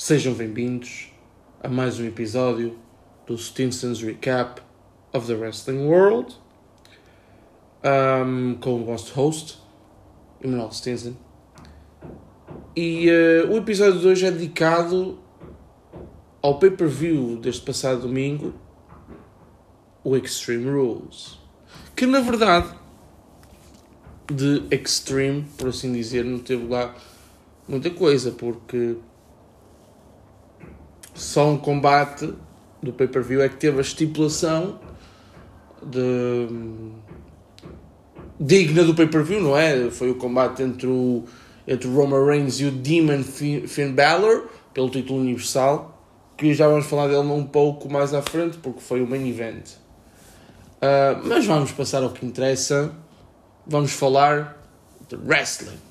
Sejam bem-vindos a mais um episódio do Stinson's Recap of the Wrestling World um, com o vosso host, Emanuel Stinson. E uh, o episódio de hoje é dedicado ao pay-per-view deste passado domingo, o Extreme Rules. Que na verdade, de Extreme, por assim dizer, não teve lá muita coisa, porque só um combate do pay-per-view é que teve a estipulação de digna do pay-per-view, não é? Foi o combate entre o, entre o Roman Reigns e o Demon Finn Balor pelo título universal, que já vamos falar dele um pouco mais à frente, porque foi o main event. Uh, mas vamos passar ao que interessa. Vamos falar de wrestling.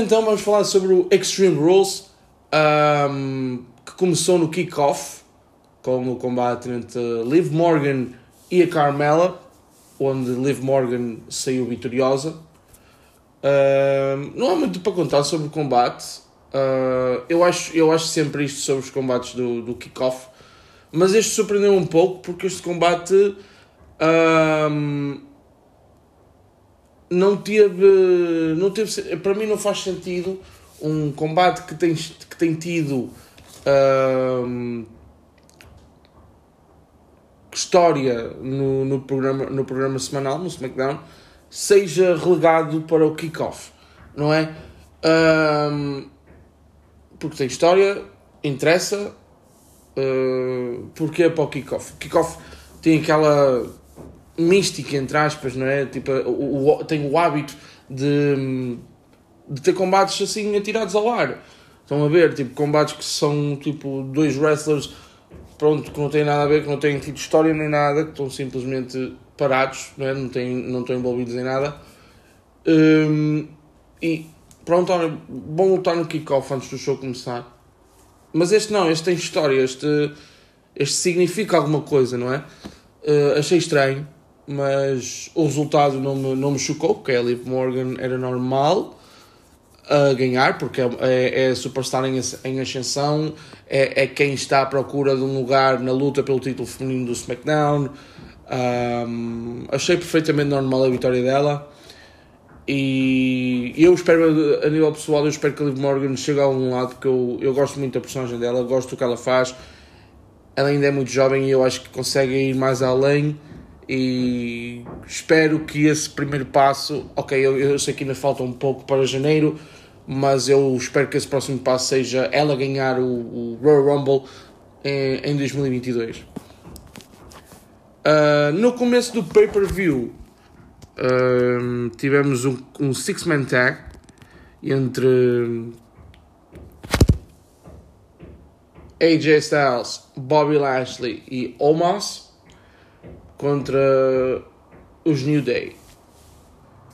Então vamos falar sobre o Extreme Rules, um, que começou no kickoff, com o combate entre Liv Morgan e a Carmela, onde Liv Morgan saiu vitoriosa. Uh, não há muito para contar sobre o combate. Uh, eu, acho, eu acho sempre isto sobre os combates do, do kickoff. Mas este surpreendeu um pouco porque este combate uh, não teve. Não teve. Para mim não faz sentido um combate que tem, que tem tido história no, no, programa, no programa semanal, no SmackDown, seja relegado para o kickoff, não é? Um, porque tem história, interessa, uh, porque é para o kickoff. Kickoff tem aquela mística, entre aspas, não é? Tipo, o, o, tem o hábito de, de ter combates assim atirados ao ar. Estão a ver, tipo, combates que são tipo dois wrestlers pronto, que não têm nada a ver, que não têm tido história nem nada, que estão simplesmente parados, não, é? não, têm, não estão envolvidos em nada. Um, e pronto, olha, bom lutar no kickoff antes do show começar. Mas este não, este tem história, este, este significa alguma coisa, não é? Uh, achei estranho, mas o resultado não me, não me chocou, porque a Liv Morgan era normal a ganhar, porque é, é, é superstar em, em ascensão, é, é quem está à procura de um lugar na luta pelo título feminino do SmackDown. Um, achei perfeitamente normal a vitória dela. E eu espero, a nível pessoal, eu espero que a Liv Morgan chegue a um lado, porque eu, eu gosto muito da personagem dela, gosto do que ela faz. Ela ainda é muito jovem e eu acho que consegue ir mais além. E espero que esse primeiro passo, ok, eu, eu sei que ainda falta um pouco para janeiro, mas eu espero que esse próximo passo seja ela ganhar o, o Royal Rumble em, em 2022. Uh, ah, no começo do pay-per-view uh, tivemos um, um six-man tag entre AJ Styles, Bobby Lashley e Omos contra os New Day.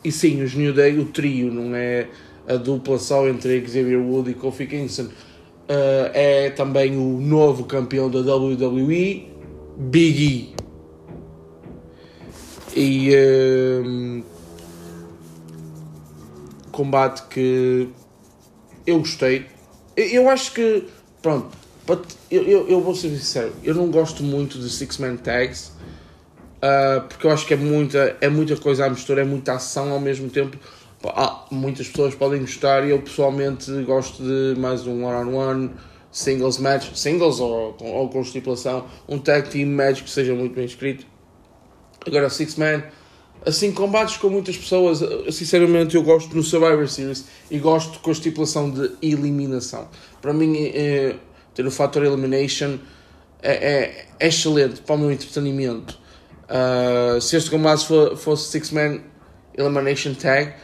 E sim, os New Day, o trio, não é a dupla só entre Xavier Wood e Kofi Kingston. Uh, é também o novo campeão da WWE, Big E. E uh, combate que eu gostei. Eu acho que, pronto, eu, eu, eu vou ser sincero, eu não gosto muito de Six Man Tags. Uh, porque eu acho que é muita, é muita coisa à mistura, é muita ação ao mesmo tempo ah, muitas pessoas podem gostar e eu pessoalmente gosto de mais um one-on-one, singles match, singles ou, ou com estipulação, um tag team match que seja muito bem escrito. Agora, Six Man, assim, combates com muitas pessoas, sinceramente eu gosto no Survivor Series e gosto com a estipulação de eliminação. Para mim, é, ter o fator elimination é, é, é, excelente para o meu entretenimento. Uh, se este combate fosse Six Man Elimination Tag,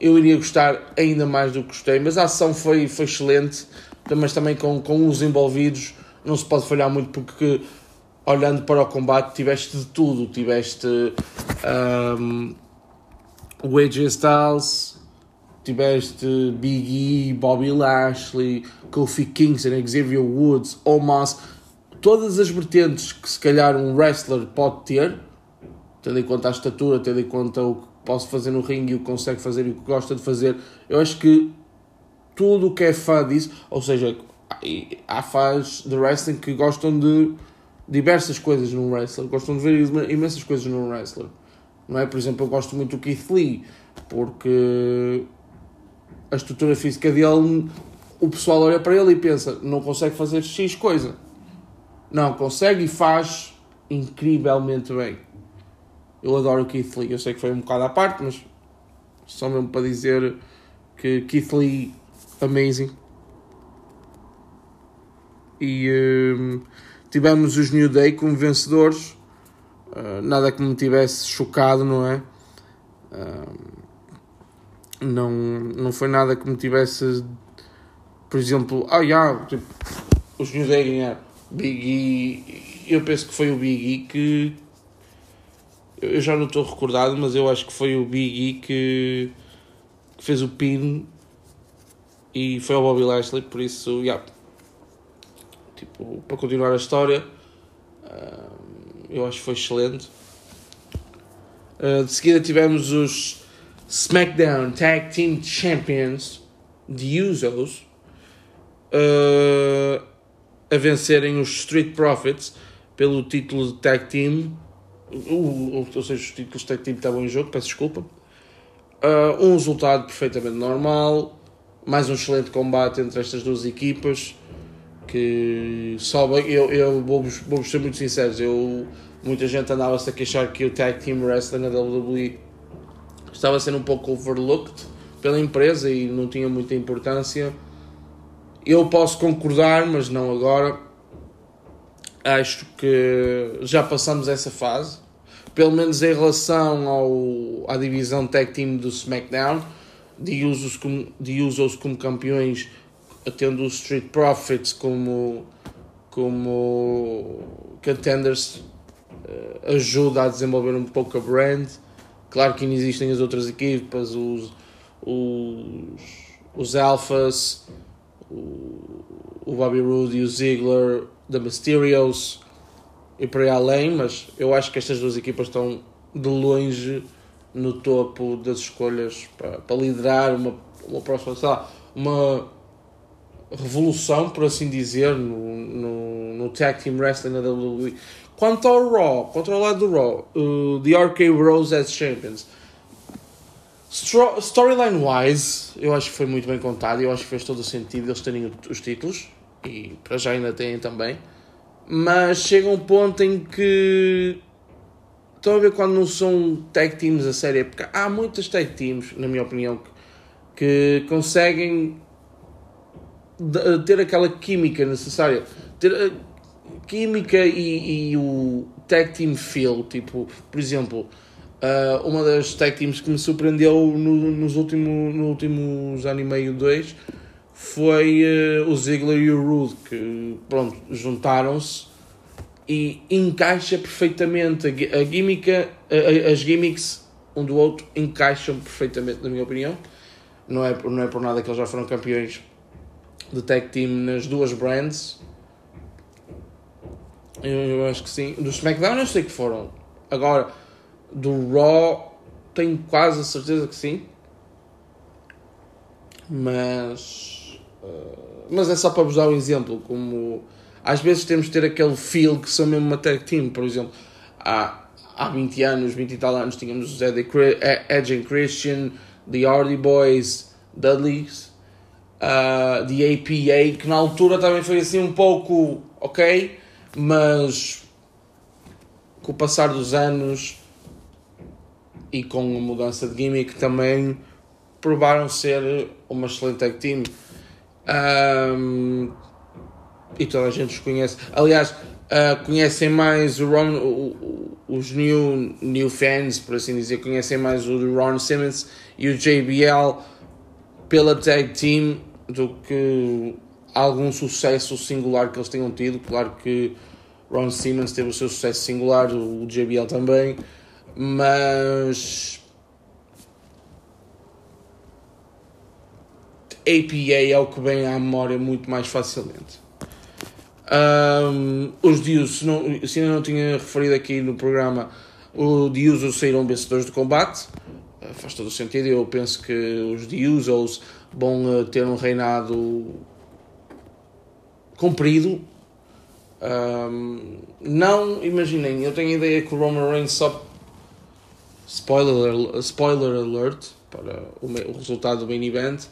eu iria gostar ainda mais do que gostei. Mas a ação foi, foi excelente, mas também com, com os envolvidos não se pode falhar muito porque olhando para o combate tiveste de tudo, tiveste um, o AJ Styles, tiveste Big E, Bobby Lashley, Kofi Kingston, Xavier Woods, Omos, todas as vertentes que se calhar um wrestler pode ter, tendo em conta a estatura, tendo em conta o que posso fazer no ringue o que consegue fazer e o que gosta de fazer, eu acho que tudo o que é fã disso, ou seja, há fãs de wrestling que gostam de diversas coisas num wrestler, gostam de ver imensas coisas num wrestler. Não é? Por exemplo, eu gosto muito do Keith Lee, porque a estrutura física dele, o pessoal olha para ele e pensa, não consegue fazer X coisa. Não, consegue e faz incrivelmente bem. Eu adoro o Keith Lee, eu sei que foi um bocado à parte, mas só mesmo para dizer que Keith Lee, amazing. E um, tivemos os New Day como vencedores. Uh, nada que me tivesse chocado, não é? Uh, não, não foi nada que me tivesse, por exemplo, ah, yeah, tipo, os New Day ganharam. Big E, eu penso que foi o Big E que. Eu já não estou recordado, mas eu acho que foi o Big E que, que fez o pin e foi ao Bobby Lashley, por isso, yeah. tipo, para continuar a história, uh, eu acho que foi excelente. Uh, de seguida tivemos os SmackDown Tag Team Champions, The Usos, uh, a vencerem os Street Profits pelo título de Tag Team. Uh, ou seja, os títulos de Tag Team estavam em jogo, peço desculpa. Uh, um resultado perfeitamente normal. Mais um excelente combate entre estas duas equipas. Que sobem. Eu, eu vou-vos vou ser muito sinceros. Eu, muita gente andava-se a queixar que o Tag Team Wrestling na WWE estava sendo um pouco overlooked pela empresa e não tinha muita importância. Eu posso concordar, mas não agora. Acho que já passamos essa fase, pelo menos em relação ao, à divisão tag team do SmackDown, de usos como, de usos como campeões, tendo os Street Profits como, como contenders, eh, ajuda a desenvolver um pouco a brand Claro que ainda existem as outras equipas, os, os, os Alphas, o, Bobby Roode e o Ziggler, The Mysterios e por aí além, mas eu acho que estas duas equipas estão de longe no topo das escolhas para, para liderar uma, uma próxima, sei lá, uma revolução, por assim dizer, no, no, no Tag Team Wrestling da WWE. Quanto ao Raw, quanto ao lado do Raw, uh, The RK Bros as Champions. Storyline wise, eu acho que foi muito bem contado. Eu acho que fez todo o sentido eles terem os títulos. E para já ainda têm também. Mas chega um ponto em que. Estão a ver quando não são tag teams a série? Porque há muitas tag teams, na minha opinião, que, que conseguem ter aquela química necessária. Ter, química e, e o tag team feel, tipo, por exemplo, uh, uma das tag teams que me surpreendeu no, nos últimos, no últimos ano e meio, dois, foi uh, o Ziggler e o Rude, que, pronto, juntaram-se e encaixa perfeitamente a, a gimmick, a, as gimmicks um do outro encaixam perfeitamente, na minha opinião. Não é, não é por nada que eles já foram campeões de tag team nas duas brands, eu, eu acho que sim. Do SmackDown eu sei que foram. Agora, do Raw tenho quase a certeza que sim. Mas. Uh, mas é só para vos dar um exemplo. Como às vezes temos de ter aquele feel que são mesmo uma tag team. Por exemplo, há, há 20 anos, 20 e tal anos, tínhamos os Edge and Christian, The Hardy Boys, Dudleys, uh, The APA, que na altura também foi assim um pouco ok mas com o passar dos anos e com a mudança de gimmick também provaram ser uma excelente tag team. Um, e toda a gente os conhece. Aliás, uh, conhecem mais o Ron, o, os new, new fans, por assim dizer, conhecem mais o Ron Simmons e o JBL pela tag team do que algum sucesso singular que eles tenham tido. Claro que Ron Simmons teve o seu sucesso singular, o JBL também, mas APA é o que vem à memória muito mais facilmente. Um, os Dios, se, não, se ainda não tinha referido aqui no programa, os Dios saíram vencedores do combate. Uh, faz todo o sentido. Eu penso que os Dios vão uh, ter um reinado comprido. Um, não, imaginem, eu tenho a ideia que o Roman Reigns só. Spoiler, spoiler alert para o, o resultado do main event,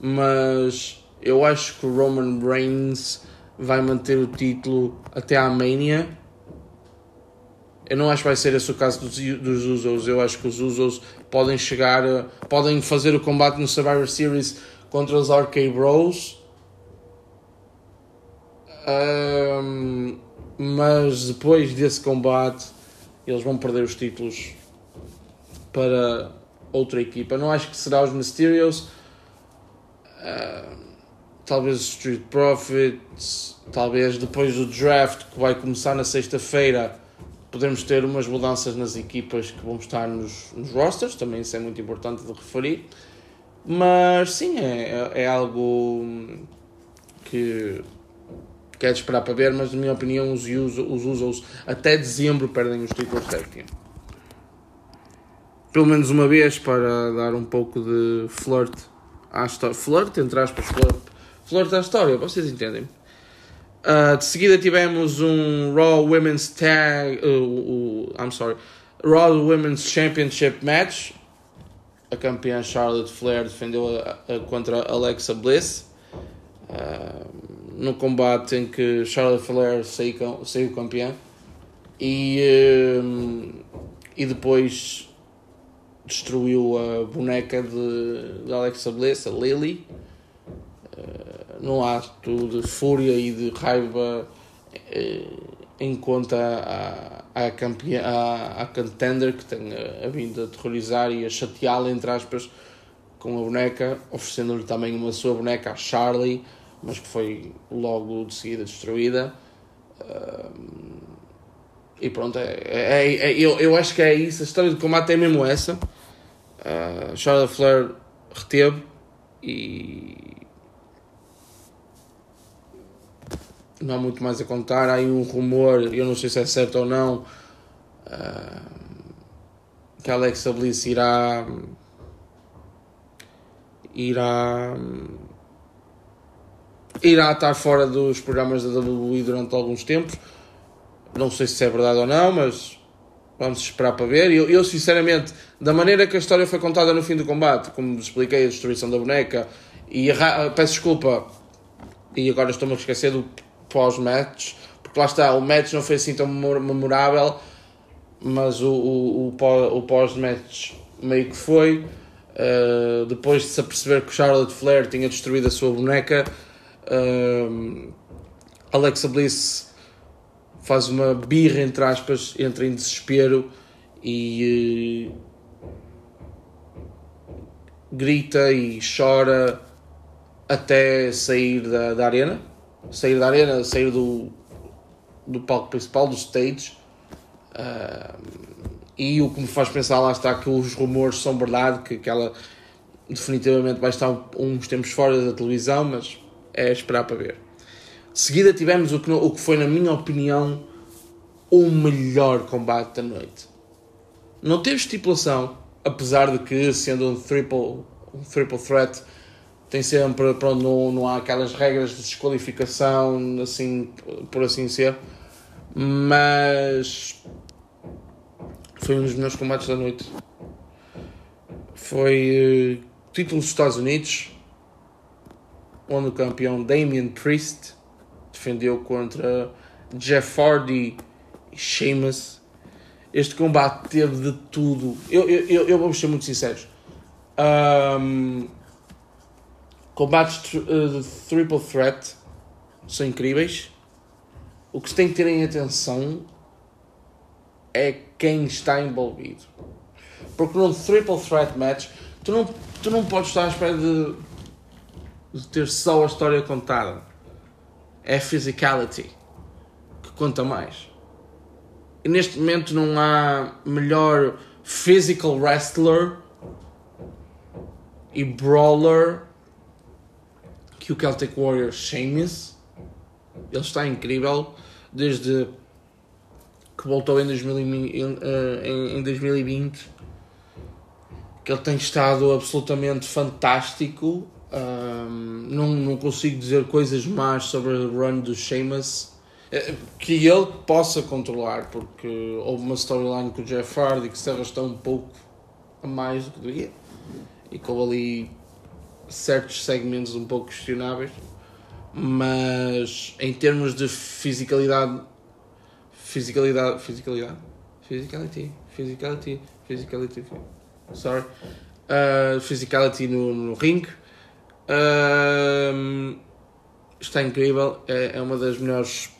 mas eu acho que o Roman Reigns vai manter o título até à Mania. Eu não acho que vai ser esse o caso dos, dos Usos. Eu acho que os Usos podem chegar, podem fazer o combate no Survivor Series contra os RK Bros. Um, mas depois desse combate, eles vão perder os títulos para outra equipa. Não acho que será os Mysterios. Uh, talvez Street Profits, talvez depois do draft que vai começar na sexta-feira, podemos ter umas mudanças nas equipas que vão estar nos, nos rosters, também isso é muito importante de referir. Mas sim, é, é algo que, que é esperar para ver, mas na minha opinião os, os Usos até dezembro perdem os títulos tag team. Pelo menos uma vez para dar um pouco de flirt à história. Flirt, entre aspas, flirt, flirt à história, vocês entendem. Uh, de seguida tivemos um Raw Women's Tag. Uh, uh, I'm sorry. Raw Women's Championship Match a campeã Charlotte Flair defendeu a, a, contra Alexa Bliss uh, no combate em que Charlotte Flair saiu, saiu campeã e, e depois destruiu a boneca de, de Alexa Bliss, a Lily, uh, num ato de fúria e de raiva em conta a, a, campeã, a, a contender que tem a, a vindo a aterrorizar e a chateá-la, entre aspas, com a boneca, oferecendo-lhe também uma sua boneca, a Charlie, mas que foi logo de seguida destruída. Uh, e pronto, é, é, é, eu, eu acho que é isso. A história do combate é mesmo essa. Uh, Charlotte Flair reteve e não há muito mais a contar. Há aí um rumor, eu não sei se é certo ou não, uh, que Alexa Bliss irá. irá. irá estar fora dos programas da WWE durante alguns tempos. Não sei se é verdade ou não, mas vamos esperar para ver. Eu, eu, sinceramente, da maneira que a história foi contada no fim do combate, como expliquei, a destruição da boneca, e a, peço desculpa, e agora estou-me a esquecer do pós-match, porque lá está, o match não foi assim tão memorável, mas o, o, o pós-match meio que foi. Uh, depois de se aperceber que Charlotte Flair tinha destruído a sua boneca, uh, Alexa Bliss faz uma birra, entre aspas, entra em desespero e uh, grita e chora até sair da, da arena sair da arena, sair do, do palco principal, do stage. Uh, e o que me faz pensar lá está que os rumores são verdade, que, que ela definitivamente vai estar uns tempos fora da televisão, mas é esperar para ver. Seguida tivemos o que, o que foi, na minha opinião, o melhor combate da noite. Não teve estipulação, apesar de que, sendo um triple, um triple threat, tem sempre, pronto, não, não há aquelas regras de desqualificação, assim, por assim ser, mas foi um dos melhores combates da noite. Foi uh, título dos Estados Unidos, onde o campeão Damien Priest defendeu contra Jeff Hardy e Sheamus. Este combate teve de tudo. Eu, eu, eu, vou ser muito sincero. Um, Combates uh, de Triple Threat são incríveis. O que se tem que ter em atenção é quem está envolvido. Porque num Triple Threat Match tu não, tu não podes estar à espera de, de ter só a história contada. É a physicality que conta mais. E neste momento não há melhor physical wrestler e brawler que o Celtic Warrior Sheamus. Ele está incrível desde que voltou em, 2020, em 2020 que ele tem estado absolutamente fantástico. Um, não, não consigo dizer coisas más sobre o run do Sheamus eh, que ele possa controlar, porque houve uma storyline com o Jeff Hardy que se arrastou um pouco a mais do que devia e houve ali certos segmentos um pouco questionáveis, mas em termos de fisicalidade, fisicalidade, fisicalidade, physicality, physicality, physicality, sorry, uh, physicality no, no ring. Uh, está incrível, é, é uma das melhores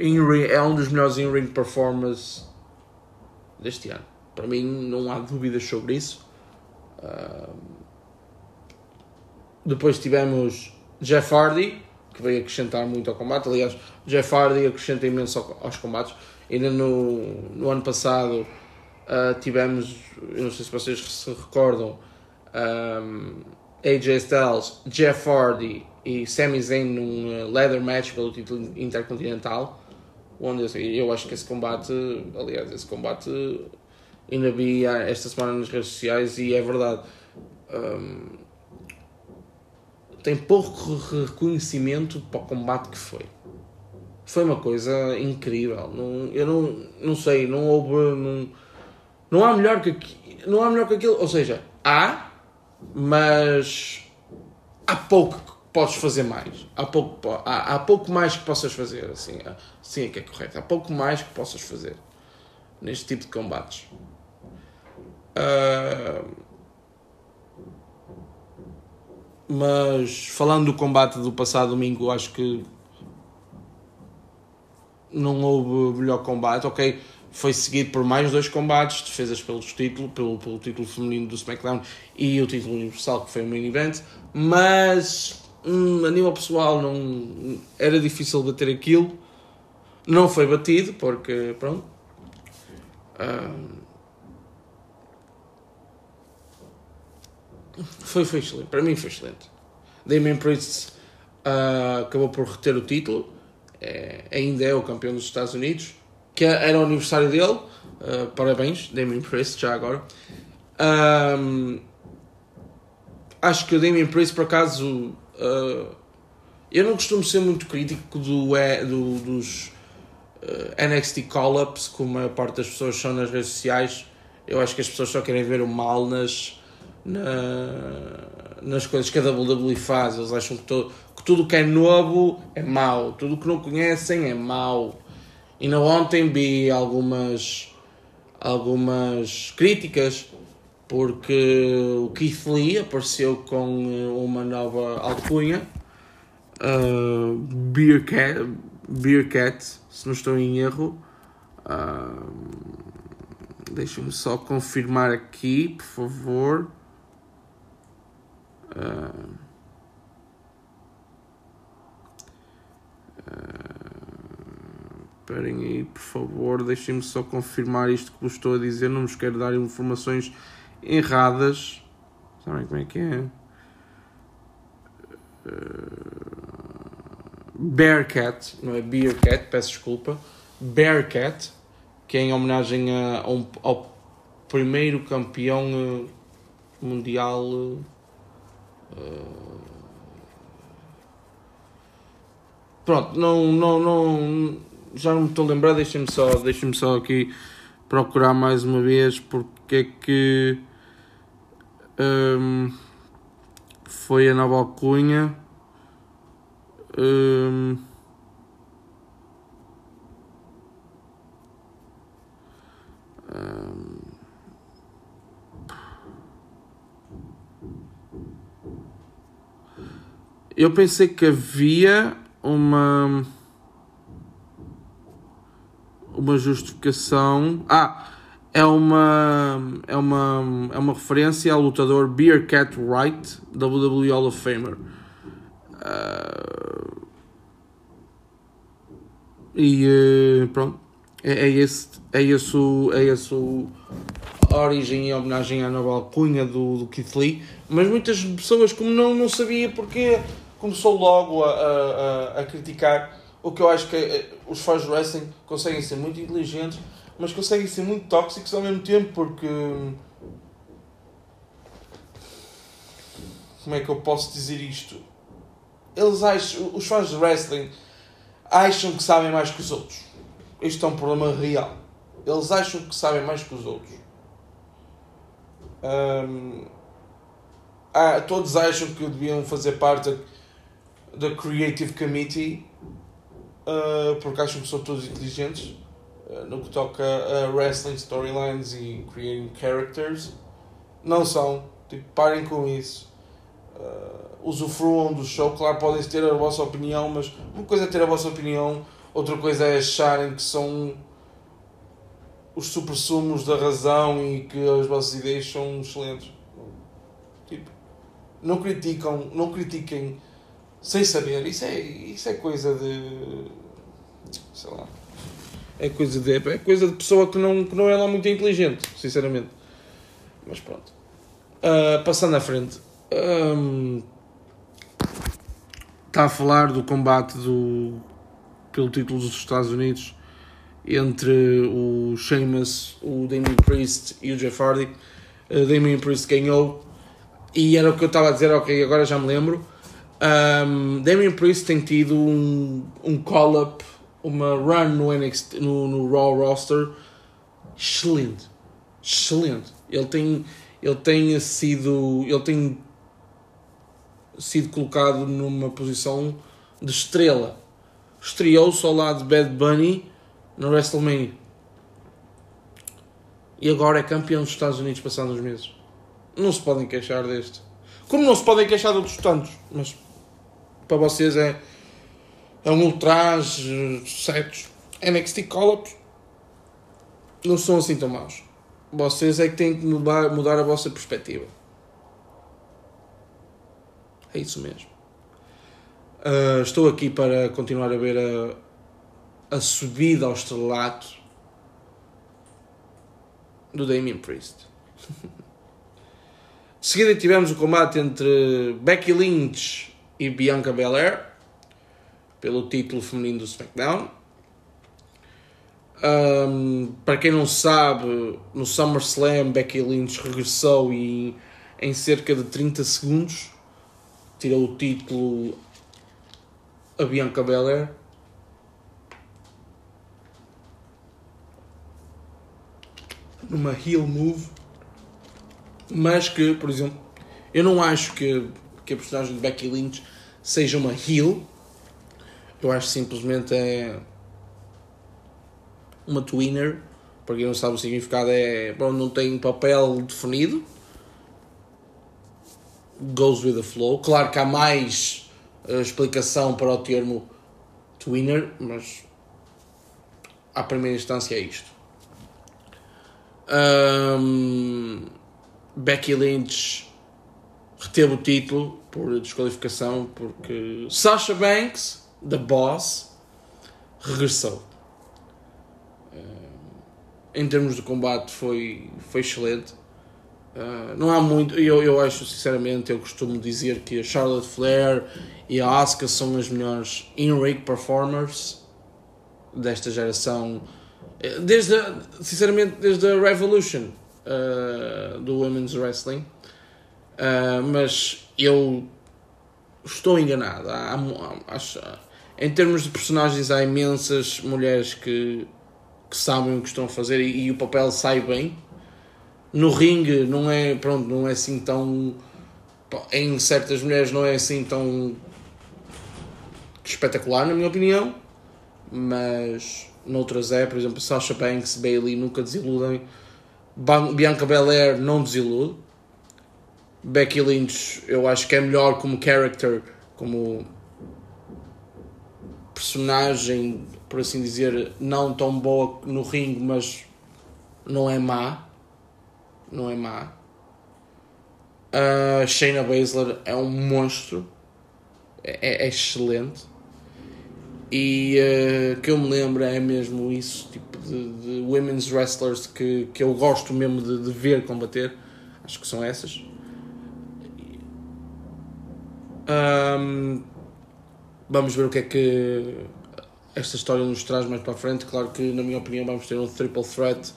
in-ring, é um dos melhores in-ring performers deste ano. Para mim, não há dúvidas sobre isso. Uh, depois tivemos Jeff Hardy, que veio acrescentar muito ao combate. Aliás, Jeff Hardy acrescenta imenso aos combates. Ainda no, no ano passado uh, tivemos, eu não sei se vocês se recordam, um, AJ Styles, Jeff Hardy e Sami Zayn num leather match pelo título intercontinental. Onde eu, eu acho que esse combate, aliás, esse combate ainda vi esta semana nas redes sociais e é verdade. Um, tem pouco reconhecimento para o combate que foi. Foi uma coisa incrível. Não, eu não, não sei, não houve. Não, não há melhor que não há melhor que aquilo. Ou seja, há, mas há pouco que podes fazer mais. Há pouco, há, há pouco mais que possas fazer. Assim, assim é que é correto. Há pouco mais que possas fazer neste tipo de combates. Uh, mas falando do combate do passado domingo, acho que não houve melhor combate. Ok, foi seguido por mais dois combates, defesas pelos títulos, pelo, pelo título feminino do SmackDown e o título universal que foi o main event, mas hum, a nível pessoal não era difícil bater aquilo. Não foi batido porque pronto. Uh, Foi, foi excelente. Para mim foi excelente. Damien Priest uh, acabou por reter o título. É, ainda é o campeão dos Estados Unidos. Que era o aniversário dele. Uh, parabéns, Damien Priest, já agora. Um, acho que o Damien Priest, por acaso... Uh, eu não costumo ser muito crítico do, do, dos NXT call-ups, como a maior parte das pessoas são nas redes sociais. Eu acho que as pessoas só querem ver o mal nas na, nas coisas que a WWE faz. Eles acham que, to, que tudo que é novo é mau, tudo que não conhecem é mau. Na ontem vi algumas, algumas críticas porque o Keith Lee apareceu com uma nova alcunha, uh, Beer, Cat, Beer Cat, se não estou em erro. Uh, Deixa-me só confirmar aqui, por favor. Uh, Esperem aí, por favor, deixem-me só confirmar isto que vos estou a dizer. Não vos quero dar informações erradas. Sabem como é que é? Uh, Bearcat, não é Bearcat, peço desculpa. Bearcat, que é em homenagem a, ao primeiro campeão mundial Pronto, não, não, não, já não me estou a lembrar, deixem-me só, deixem só aqui procurar mais uma vez porque é que um, foi a nova alcunha. Um, um, Eu pensei que havia uma uma justificação. Ah, é uma é uma é uma referência ao lutador Beer Cat Wright, WWE Hall of Famer. Uh, e uh, pronto, é, é, esse é esse o, é esse o, origem e homenagem à nova alcunha do, do Keith Lee, mas muitas pessoas, como não, não sabia porque, começou logo a, a, a criticar. O que eu acho que é, os fãs de wrestling conseguem ser muito inteligentes, mas conseguem ser muito tóxicos ao mesmo tempo, porque. Como é que eu posso dizer isto? Eles acham, os fãs de wrestling acham que sabem mais que os outros. Isto é um problema real. Eles acham que sabem mais que os outros. Um, ah, todos acham que deviam fazer parte da Creative Committee uh, porque acham que são todos inteligentes uh, no que toca a wrestling storylines e creating characters. Não são. Tipo, parem com isso. Uh, usufruam do show. Claro, podem ter a vossa opinião, mas uma coisa é ter a vossa opinião, outra coisa é acharem que são os supersumos da razão e que as vossas ideias são excelentes. Tipo, não criticam, não critiquem sem saber. Isso é, isso é coisa de. sei lá. É coisa de, é coisa de pessoa que não, que não é lá muito inteligente, sinceramente. Mas pronto. Uh, passando à frente. Um, está a falar do combate do, pelo título dos Estados Unidos entre o Sheamus, o Damien Priest e o Jeff Hardy. Uh, Damien Priest ganhou e era o que eu estava a dizer, ok, agora já me lembro. Um, Damien Priest tem tido um, um call-up, uma run no, NXT, no, no Raw roster excelente. Excelente. Ele tem, ele tem sido. Ele tem sido colocado numa posição de estrela. Estreou-se ao lado de Bad Bunny no WrestleMania. E agora é campeão dos Estados Unidos passados uns meses. Não se podem queixar deste. Como não se podem queixar de outros tantos. Mas para vocês é, é um ultraje, certos. NXT call-ups não são assim tão maus. Vocês é que têm que mudar, mudar a vossa perspectiva. É isso mesmo. Uh, estou aqui para continuar a ver a, a subida ao estrelato do Damien Priest. de seguida tivemos o combate entre Becky Lynch e Bianca Belair pelo título feminino do SmackDown. Um, para quem não sabe, no SummerSlam Becky Lynch regressou e em cerca de 30 segundos tirou o título a Bianca Belair. Numa heel move. Mas que, por exemplo, eu não acho que, que a personagem de Becky Lynch seja uma heel. Eu acho simplesmente é uma twinner. Para quem não sabe o significado é bom, não tem papel definido goes with the flow. Claro que há mais uh, explicação para o termo twinner, mas à primeira instância é isto. Um, Becky Lynch reteve o título por desqualificação porque Sasha Banks, the boss, regressou. em termos de combate foi, foi excelente. Uh, não há muito, eu, eu acho sinceramente, eu costumo dizer que a Charlotte Flair e a Asuka são as melhores in-ring performers desta geração, eh, desde sinceramente desde a Revolution do Women's Wrestling, uh, mas eu estou enganado. Há, há, em termos de personagens, há imensas mulheres que, que sabem o que estão a fazer e, e o papel sai bem no ringue não é, pronto, não é assim tão. Em certas mulheres não é assim tão espetacular, na minha opinião, mas noutras é, por exemplo, Sasha Banks, Bailey nunca desiludem, Bianca Belair não desilude, Becky Lynch eu acho que é melhor como character, como personagem, por assim dizer, não tão boa no ringue, mas não é má não é má. Uh, Shayna Baszler é um monstro, é, é excelente. E uh, que eu me lembro é mesmo isso, tipo de, de women's wrestlers que, que eu gosto mesmo de, de ver combater. Acho que são essas. Um, vamos ver o que é que esta história nos traz mais para a frente. Claro que, na minha opinião, vamos ter um triple threat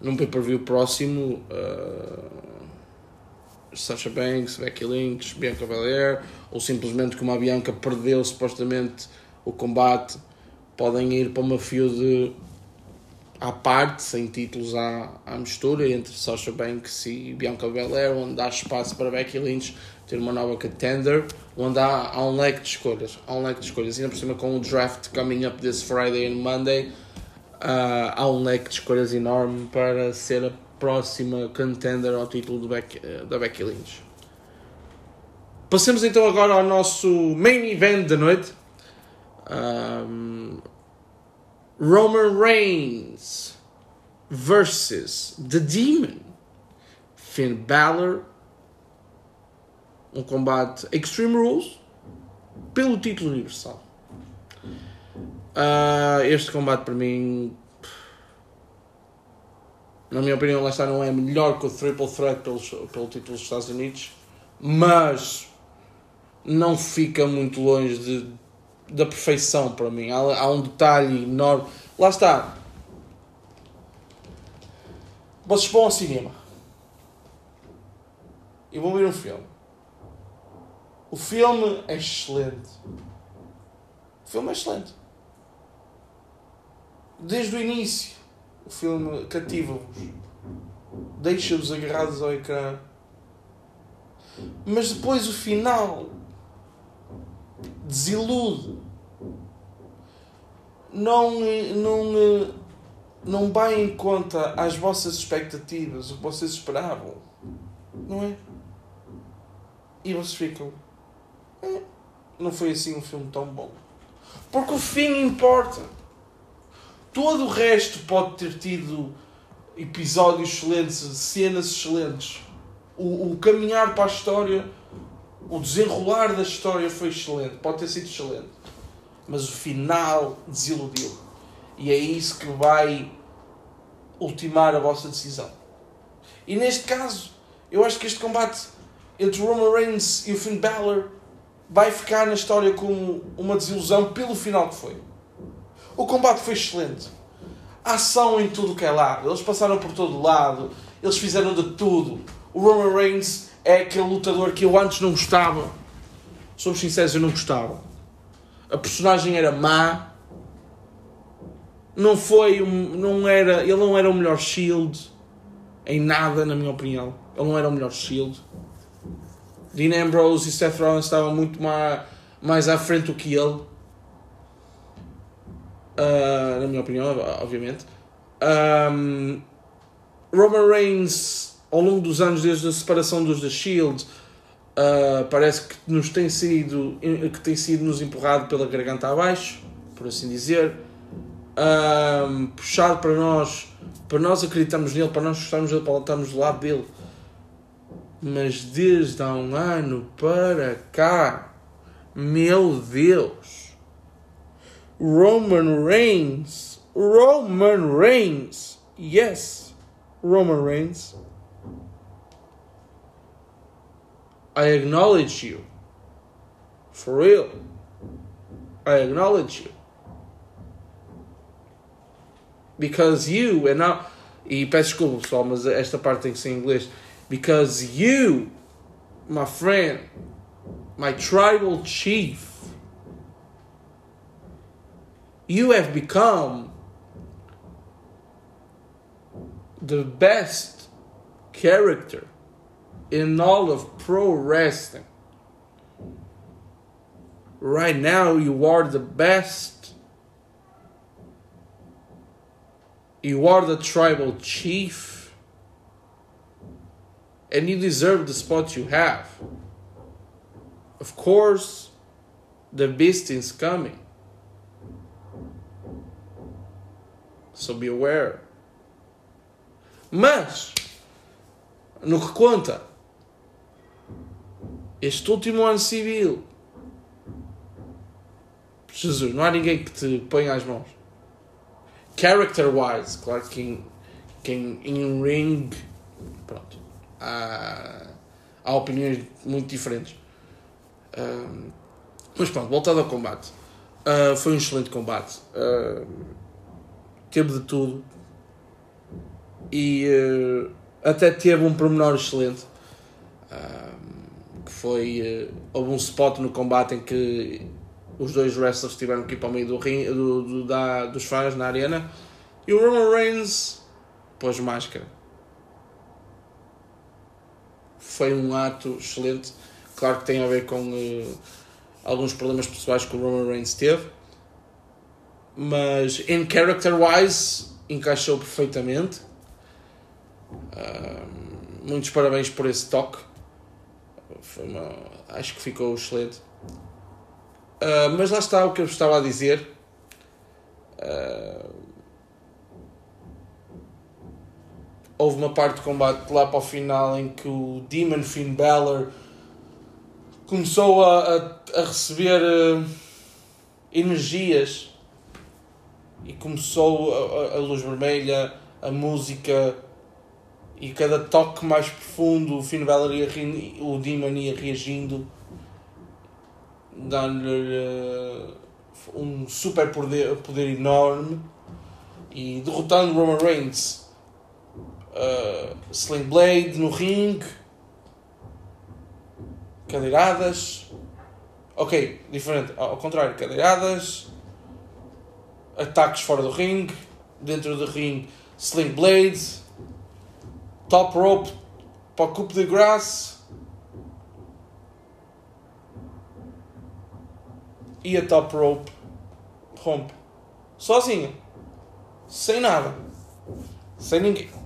num pay-per-view próximo. Uh, Sasha Banks, Becky Lynch, Bianca Belair, ou simplesmente como a Bianca perdeu supostamente o combate, podem ir para uma feud à parte, sem títulos à, à mistura, entre Sasha Banks e Bianca Belair, onde há espaço para Becky Lynch ter uma nova contender, onde há, há um leque de escolhas, há um leque de escolhas, ainda por cima com o draft coming up this Friday and Monday, uh, há um leque de escolhas enorme para ser a próxima contender ao título do Becky, uh, da Becky Lynch. Passemos então agora ao nosso main event da noite. Um, Roman Reigns versus The Demon. Finn Balor. Um combate Extreme Rules pelo título universal. Uh, este combate para mim na minha opinião, lá está, não é melhor que o Triple Threat pelo, pelo título dos Estados Unidos, mas não fica muito longe de, da perfeição para mim. Há, há um detalhe enorme. Lá está. Vocês vão ao cinema e vão ver um filme. O filme é excelente. O filme é excelente. Desde o início o filme cativa-vos, deixa-vos agarrados ao ecrã, mas depois o final desilude, não, não, não vai em conta as vossas expectativas, o que vocês esperavam, não é? E vocês ficam, eh, não foi assim um filme tão bom, porque o fim importa. Todo o resto pode ter tido episódios excelentes, cenas excelentes. O, o caminhar para a história, o desenrolar da história foi excelente, pode ter sido excelente. Mas o final desiludiu. E é isso que vai ultimar a vossa decisão. E neste caso, eu acho que este combate entre Roman Reigns e o Finn Balor vai ficar na história como uma desilusão pelo final que foi. O combate foi excelente. A ação em tudo que é lado. Eles passaram por todo lado. Eles fizeram de tudo. O Roman Reigns é aquele lutador que eu antes não gostava. Somos sinceros, eu não gostava. A personagem era má. Não foi, não era, ele não era o melhor Shield em nada, na minha opinião. Ele não era o melhor Shield. Dean Ambrose e Seth Rollins estavam muito mais, mais à frente do que ele uh, na minha opinião, obviamente. Um, Roman Reigns, ao longo dos anos, desde a separação dos The Shield, uh, parece que nos tem sido que tem sido nos empurrado pela garganta abaixo, por assim dizer, um, puxado para nós, para nós acreditarmos nele, para nós gostarmos dele, para estarmos do lado dele. Mas desde há um ano para cá, meu Deus, Roman Reigns. Roman Reigns. Yes, Roman Reigns. I acknowledge you. For real. I acknowledge you. Because you, and now, e peço desculpa pessoal, mas esta parte tem que ser em inglês. Because you, my friend, my tribal chief, you have become the best character in all of pro wrestling. Right now, you are the best. You are the tribal chief. And you deserve the spot you have. Of course, the beast is coming. So be aware. Mas, no que conta, este último ano civil, Jesus, não há ninguém que te ponha às mãos. Character-wise, claro que em, em, em ring, pronto, há, há opiniões muito diferentes. Um, mas pronto, voltado ao combate. Uh, foi um excelente combate. Uh, teve de tudo. E uh, até teve um pormenor excelente. Que foi. houve um spot no combate em que os dois wrestlers tiveram que ir para o meio do ring, do, do, da, dos fãs na arena. E o Roman Reigns pôs máscara. Foi um ato excelente. Claro que tem a ver com alguns problemas pessoais que o Roman Reigns teve, mas em character wise encaixou perfeitamente. Uh, muitos parabéns por esse toque. Foi uma, acho que ficou excelente. Uh, mas lá está o que eu estava a dizer. Uh, houve uma parte de combate lá para o final em que o Demon Finn Balor começou a, a, a receber uh, energias e começou a, a, luz vermelha, a música e cada toque mais profundo o Finn Balor ia o Demon ia reagindo dando-lhe uh, um super poder, poder enorme e derrotando Roman Reigns uh, Sling Blade no ringue cadeiradas. Ok, diferente. Ao contrário, cadeiradas. Ataques fora do ringue. Dentro do ringue, Sling Blade. Top rope para o cupo de grass. E a top rope rompe. Sozinho. Sem nada. Sem ninguém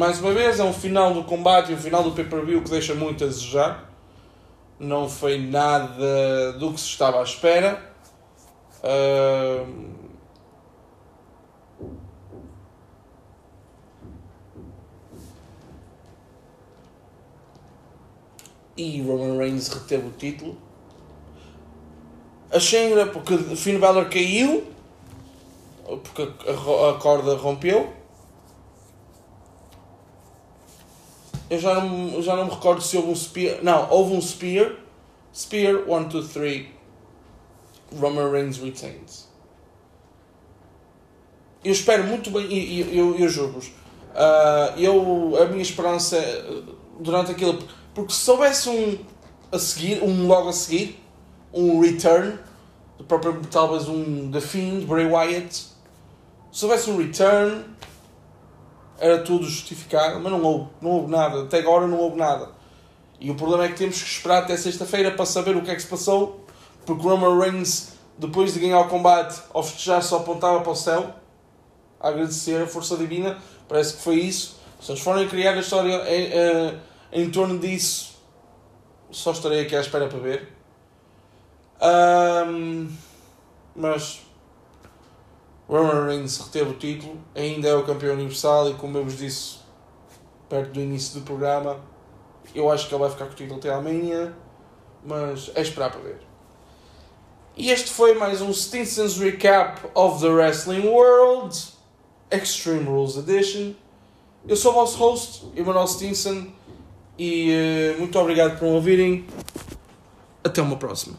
mais uma vez, é um final do combate e um final do pay-per-view que deixa muito a desejar. Não foi nada do que se estava à espera. Uh... E Roman Reigns reteve o título. Achei porque Finn Balor caiu, porque a corda rompeu eu já não, já não me recordo se houve um Spear. Não, houve um Spear. Spear 1, 2, 3. Roman Reigns retains. Eu espero muito bem, e eu, eu, eu juro-vos, uh, eu, a minha esperança durante aquilo, porque se soubesse um a seguir, um logo a seguir, um return, próprio, talvez um The Fiend, Bray Wyatt, se houvesse um return, era tudo justificado, mas não houve, não houve nada, até agora não houve nada. E o problema é que temos que esperar até sexta-feira para saber o que é que se passou, porque Roman Reigns, depois de ganhar o combate, ao festejar só apontava para o céu, a agradecer a força divina, parece que foi isso. Se eles forem criar a história em, eh, em torno disso, só estarei aqui à espera para ver. Um, mas Roman Reigns reteve o título, ainda é o campeão universal e como eu vos disse perto do início do programa, eu acho que ele vai ficar com o título até a Mania, mas é esperar para ver. E este foi mais um Stinson's Recap of the Wrestling World Extreme Rules Edition. Eu sou o vosso host, Emanuel Stinson, e uh, muito obrigado por ouvirem. Até uma próxima.